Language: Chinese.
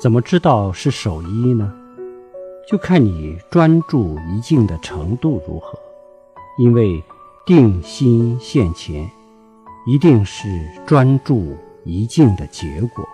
怎么知道是守一呢？就看你专注一境的程度如何。因为定心现前一定是专注一境的结果。